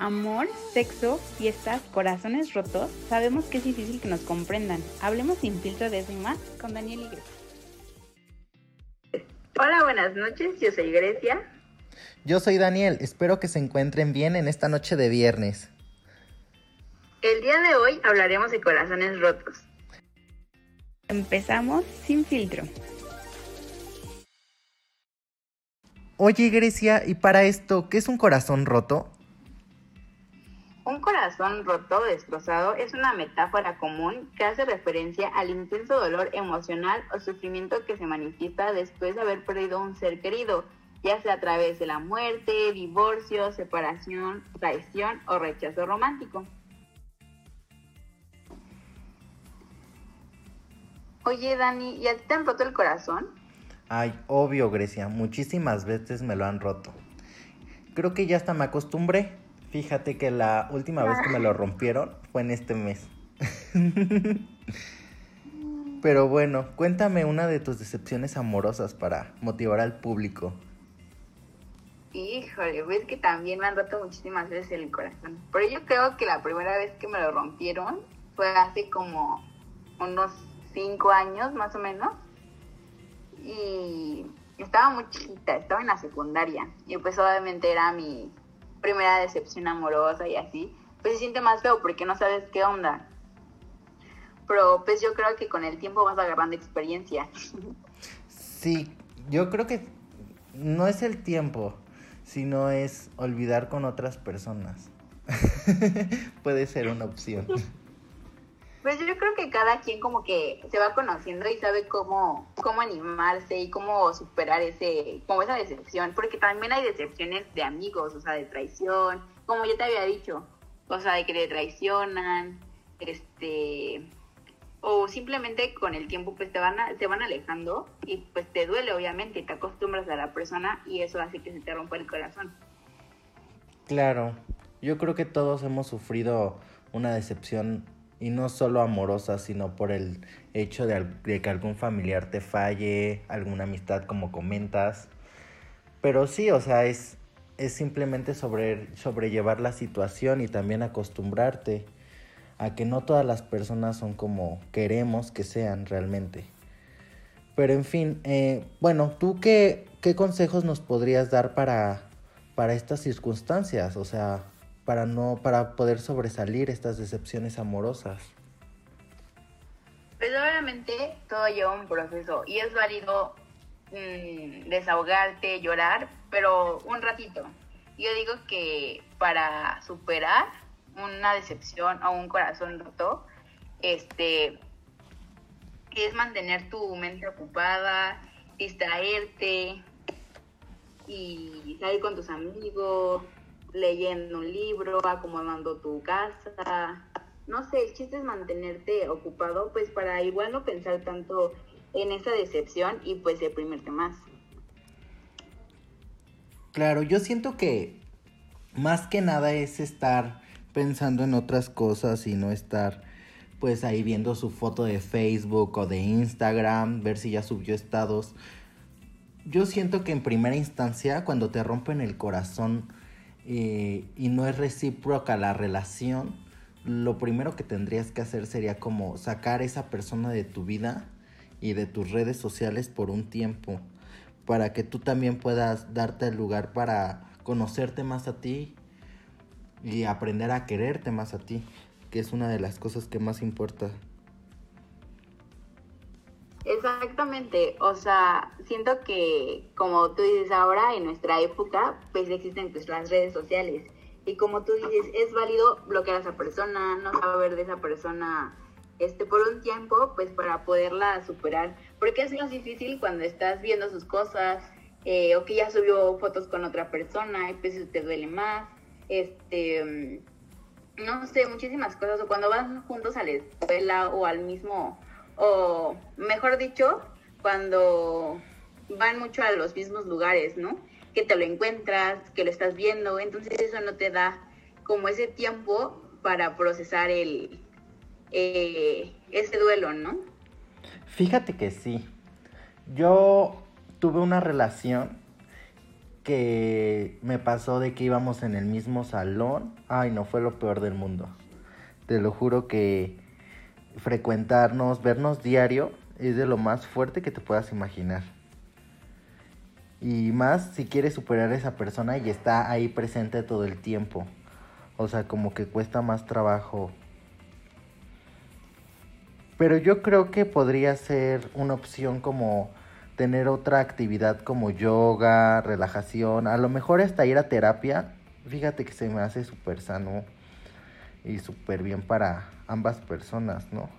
Amor, sexo, fiestas, corazones rotos, sabemos que es difícil que nos comprendan. Hablemos sin filtro de eso y más con Daniel y Grecia. Hola, buenas noches, yo soy Grecia. Yo soy Daniel, espero que se encuentren bien en esta noche de viernes. El día de hoy hablaremos de corazones rotos. Empezamos sin filtro. Oye Grecia, ¿y para esto qué es un corazón roto? Corazón roto o destrozado es una metáfora común que hace referencia al intenso dolor emocional o sufrimiento que se manifiesta después de haber perdido un ser querido, ya sea a través de la muerte, divorcio, separación, traición o rechazo romántico. Oye Dani, ¿y a ti te han roto el corazón? Ay, obvio Grecia, muchísimas veces me lo han roto. Creo que ya hasta me acostumbré. Fíjate que la última vez que me lo rompieron fue en este mes. Pero bueno, cuéntame una de tus decepciones amorosas para motivar al público. Híjole, ves que también me han roto muchísimas veces el corazón. Pero yo creo que la primera vez que me lo rompieron fue hace como unos cinco años más o menos. Y estaba muy chiquita, estaba en la secundaria. Y pues obviamente era mi primera decepción amorosa y así, pues se siente más feo porque no sabes qué onda. Pero pues yo creo que con el tiempo vas agarrando experiencia. Sí, yo creo que no es el tiempo, sino es olvidar con otras personas. Puede ser una opción. Pues yo creo que cada quien como que se va conociendo y sabe cómo, cómo animarse y cómo superar ese, como esa decepción, porque también hay decepciones de amigos, o sea, de traición, como ya te había dicho, o sea, de que te traicionan, este, o simplemente con el tiempo pues te van, te van alejando y pues te duele obviamente, te acostumbras a la persona y eso hace que se te rompa el corazón. Claro, yo creo que todos hemos sufrido una decepción y no solo amorosa, sino por el hecho de, que algún familiar te falle, alguna amistad como comentas. Pero sí, o sea, es, es simplemente sobre, sobrellevar la situación y también acostumbrarte a que no todas las personas son como queremos que sean realmente. Pero en fin, eh, bueno, ¿tú qué, qué consejos nos podrías dar para, para estas circunstancias? O sea, para no para poder sobresalir estas decepciones amorosas? Pues obviamente todo lleva un proceso y es válido mm, desahogarte, llorar, pero un ratito. Yo digo que para superar una decepción o un corazón roto, este es mantener tu mente ocupada, distraerte y salir con tus amigos, leyendo un libro, acomodando tu casa. No sé, el chiste es mantenerte ocupado, pues para igual no pensar tanto en esa decepción y pues deprimirte más. Claro, yo siento que más que nada es estar pensando en otras cosas y no estar pues ahí viendo su foto de Facebook o de Instagram, ver si ya subió estados. Yo siento que en primera instancia cuando te rompen el corazón y no es recíproca la relación, lo primero que tendrías que hacer sería como sacar esa persona de tu vida y de tus redes sociales por un tiempo, para que tú también puedas darte el lugar para conocerte más a ti y aprender a quererte más a ti, que es una de las cosas que más importa. Exactamente, o sea, siento que como tú dices ahora, en nuestra época, pues existen pues las redes sociales. Y como tú dices, es válido bloquear a esa persona, no saber de esa persona este por un tiempo, pues para poderla superar. Porque es más difícil cuando estás viendo sus cosas, eh, o que ya subió fotos con otra persona, y pues te duele más. Este, no sé, muchísimas cosas. O cuando van juntos a la escuela o al mismo o mejor dicho, cuando van mucho a los mismos lugares, ¿no? Que te lo encuentras, que lo estás viendo, entonces eso no te da como ese tiempo para procesar el eh, ese duelo, ¿no? Fíjate que sí. Yo tuve una relación que me pasó de que íbamos en el mismo salón. Ay, no fue lo peor del mundo. Te lo juro que frecuentarnos, vernos diario, es de lo más fuerte que te puedas imaginar. Y más si quieres superar a esa persona y está ahí presente todo el tiempo. O sea, como que cuesta más trabajo. Pero yo creo que podría ser una opción como tener otra actividad como yoga, relajación, a lo mejor hasta ir a terapia. Fíjate que se me hace súper sano y súper bien para ambas personas, ¿no?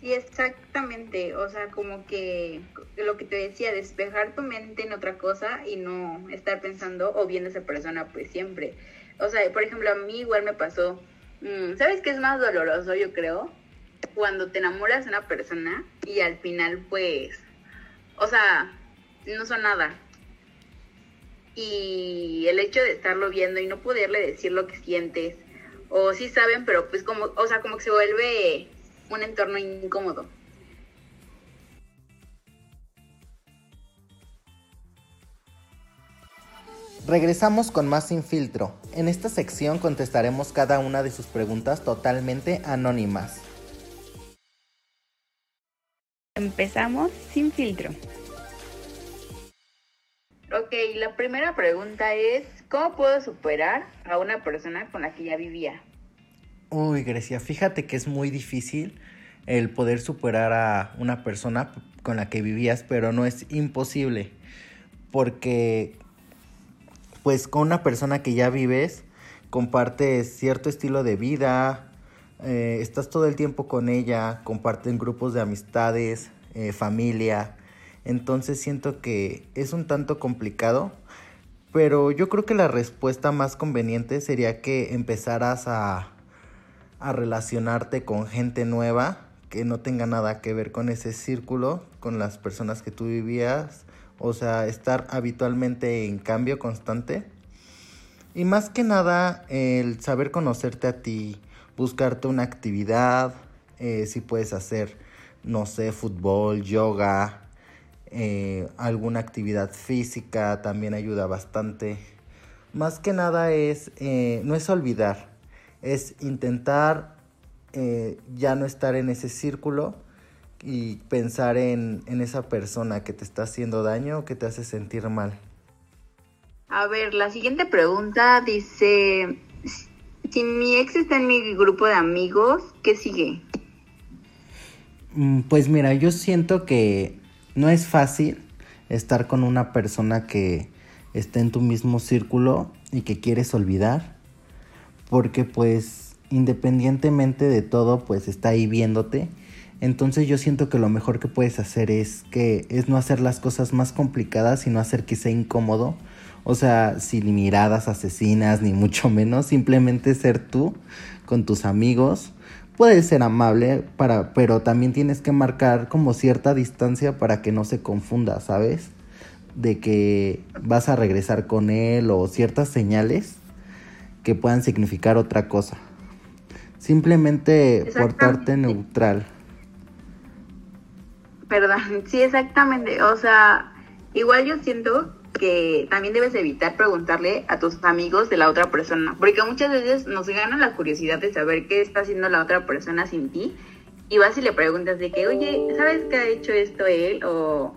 Sí, exactamente. O sea, como que lo que te decía, despejar tu mente en otra cosa y no estar pensando o viendo esa persona pues siempre. O sea, por ejemplo, a mí igual me pasó, mm, ¿sabes qué es más doloroso, yo creo? Cuando te enamoras de una persona y al final pues, o sea, no son nada. Y el hecho de estarlo viendo y no poderle decir lo que sientes, o sí saben, pero pues como, o sea, como que se vuelve un entorno incómodo. Regresamos con más sin filtro. En esta sección contestaremos cada una de sus preguntas totalmente anónimas. Empezamos sin filtro. Ok, la primera pregunta es, ¿cómo puedo superar a una persona con la que ya vivía? Uy, Grecia, fíjate que es muy difícil el poder superar a una persona con la que vivías, pero no es imposible. Porque, pues con una persona que ya vives, compartes cierto estilo de vida, eh, estás todo el tiempo con ella, comparten grupos de amistades, eh, familia. Entonces siento que es un tanto complicado, pero yo creo que la respuesta más conveniente sería que empezaras a a relacionarte con gente nueva que no tenga nada que ver con ese círculo, con las personas que tú vivías, o sea, estar habitualmente en cambio constante. Y más que nada, el saber conocerte a ti, buscarte una actividad, eh, si puedes hacer, no sé, fútbol, yoga, eh, alguna actividad física, también ayuda bastante. Más que nada es, eh, no es olvidar, es intentar eh, ya no estar en ese círculo y pensar en, en esa persona que te está haciendo daño o que te hace sentir mal. A ver, la siguiente pregunta dice, si mi ex está en mi grupo de amigos, ¿qué sigue? Mm, pues mira, yo siento que no es fácil estar con una persona que está en tu mismo círculo y que quieres olvidar porque pues independientemente de todo pues está ahí viéndote. Entonces yo siento que lo mejor que puedes hacer es que es no hacer las cosas más complicadas, sino hacer que sea incómodo. O sea, sin miradas asesinas ni mucho menos, simplemente ser tú con tus amigos. Puedes ser amable, para, pero también tienes que marcar como cierta distancia para que no se confunda, ¿sabes? De que vas a regresar con él o ciertas señales que puedan significar otra cosa. Simplemente portarte neutral. Perdón, sí, exactamente. O sea, igual yo siento que también debes evitar preguntarle a tus amigos de la otra persona, porque muchas veces nos gana la curiosidad de saber qué está haciendo la otra persona sin ti, y vas y le preguntas de que, oye, ¿sabes qué ha hecho esto él? O,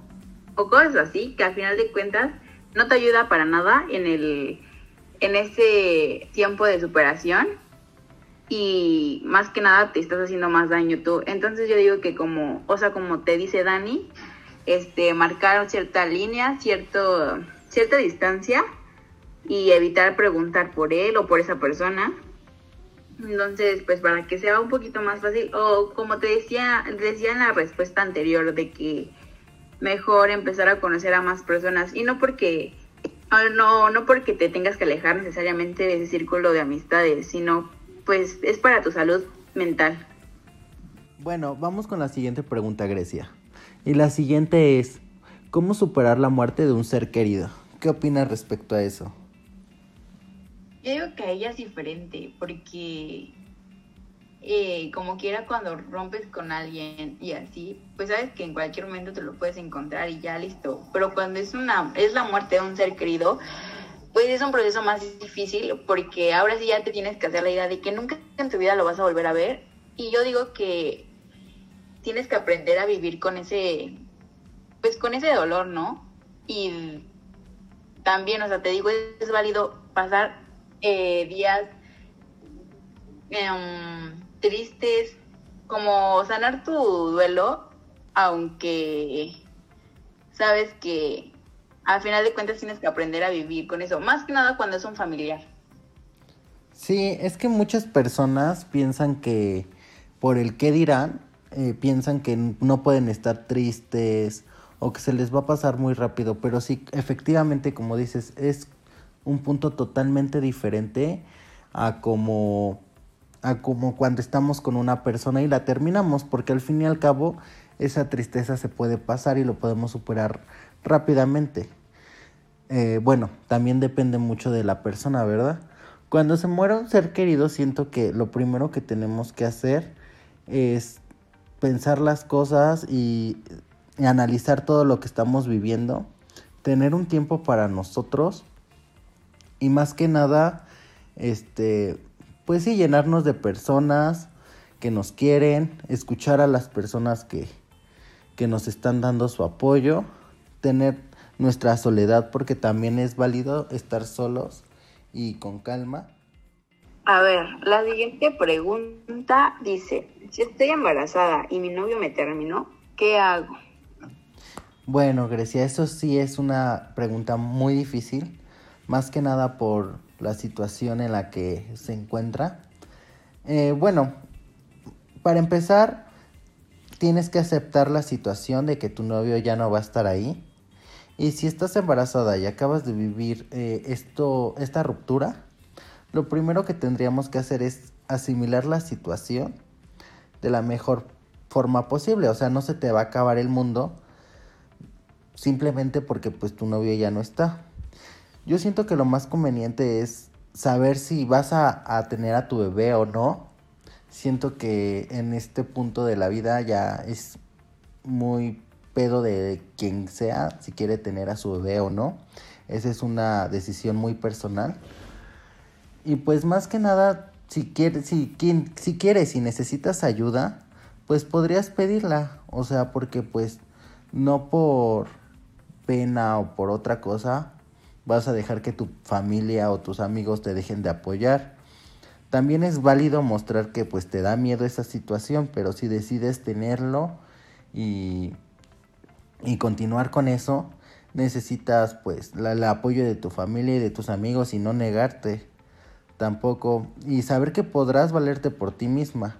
o cosas así, que al final de cuentas no te ayuda para nada en el en ese tiempo de superación y más que nada te estás haciendo más daño tú. Entonces yo digo que como, o sea, como te dice Dani, este, marcar cierta línea, cierto, cierta distancia y evitar preguntar por él o por esa persona. Entonces, pues para que sea un poquito más fácil, o como te decía, decía en la respuesta anterior, de que mejor empezar a conocer a más personas y no porque no, no porque te tengas que alejar necesariamente de ese círculo de amistades, sino pues es para tu salud mental. Bueno, vamos con la siguiente pregunta, Grecia. Y la siguiente es, ¿cómo superar la muerte de un ser querido? ¿Qué opinas respecto a eso? Yo digo que ella es diferente, porque eh, como quiera cuando rompes con alguien y así, pues sabes que en cualquier momento te lo puedes encontrar y ya listo. Pero cuando es una es la muerte de un ser querido, pues es un proceso más difícil porque ahora sí ya te tienes que hacer la idea de que nunca en tu vida lo vas a volver a ver. Y yo digo que tienes que aprender a vivir con ese, pues con ese dolor, ¿no? Y también, o sea, te digo, es válido pasar eh, días em, tristes, como sanar tu duelo, aunque sabes que al final de cuentas tienes que aprender a vivir con eso, más que nada cuando es un familiar. Sí, es que muchas personas piensan que por el qué dirán, eh, piensan que no pueden estar tristes o que se les va a pasar muy rápido, pero sí, efectivamente, como dices, es un punto totalmente diferente a como a como cuando estamos con una persona y la terminamos, porque al fin y al cabo esa tristeza se puede pasar y lo podemos superar rápidamente. Eh, bueno, también depende mucho de la persona, ¿verdad? Cuando se muere un ser querido, siento que lo primero que tenemos que hacer es pensar las cosas y, analizar todo lo que estamos viviendo, tener un tiempo para nosotros y más que nada, este, pues llenarnos de personas que nos quieren, escuchar a las personas que, que nos están dando su apoyo, tener nuestra soledad porque también es válido estar solos y con calma. A ver, la siguiente pregunta dice, si estoy embarazada y mi novio me terminó, ¿qué hago? Bueno, Grecia, eso sí es una pregunta muy difícil, más que nada por la situación en la que se encuentra. Eh, bueno, para empezar, tienes que aceptar la situación de que tu novio ya no va a estar ahí. Y si estás embarazada y acabas de vivir eh, esto, esta ruptura, lo primero que tendríamos que hacer es asimilar la situación de la mejor forma posible. O sea, no se te va a acabar el mundo simplemente porque pues tu novio ya no está. Yo siento que lo más conveniente es saber si vas a, tener a tu bebé o no. Siento que en este punto de la vida ya es muy pedo de quien sea si quiere tener a su bebé o no. Esa es una decisión muy personal. Y pues más que nada, si quieres, si, si quieres y necesitas ayuda, pues podrías pedirla. O sea, porque pues no por pena o por otra cosa vas a dejar que tu familia o tus amigos te dejen de apoyar. También es válido mostrar que pues te da miedo esa situación, pero si decides tenerlo y, y continuar con eso, necesitas pues el apoyo de tu familia y de tus amigos y no negarte tampoco y saber que podrás valerte por ti misma.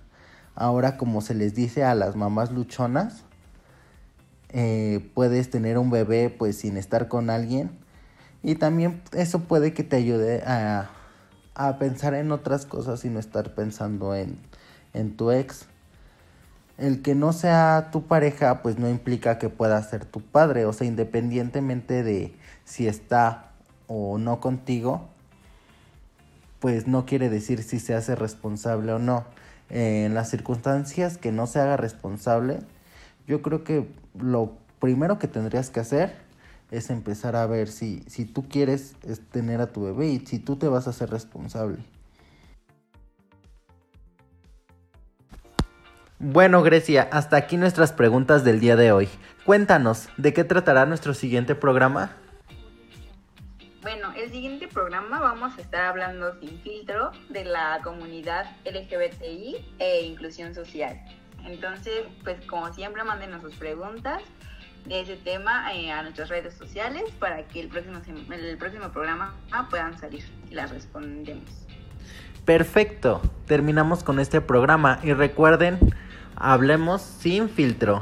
Ahora como se les dice a las mamás luchonas, eh, puedes tener un bebé pues sin estar con alguien y también eso puede que te ayude a, a pensar en otras cosas y no estar pensando en, en tu ex. El que no sea tu pareja, pues no implica que pueda ser tu padre. O sea, independientemente de si está o no contigo, pues no quiere decir si se hace responsable o no. en las circunstancias que no se haga responsable, yo creo que lo primero que tendrías que hacer es empezar a ver si, si tú quieres tener a tu bebé y si tú te vas a hacer responsable. Bueno, Grecia, hasta aquí nuestras preguntas del día de hoy. Cuéntanos, ¿de qué tratará nuestro siguiente programa? Bueno, el siguiente programa vamos a estar hablando sin filtro de la comunidad LGBTI e inclusión social. Entonces, pues como siempre, mándenos sus preguntas de ese tema eh, a nuestras redes sociales para que el próximo, el próximo programa puedan salir y las respondemos. Perfecto, terminamos con este programa y recuerden, hablemos sin filtro.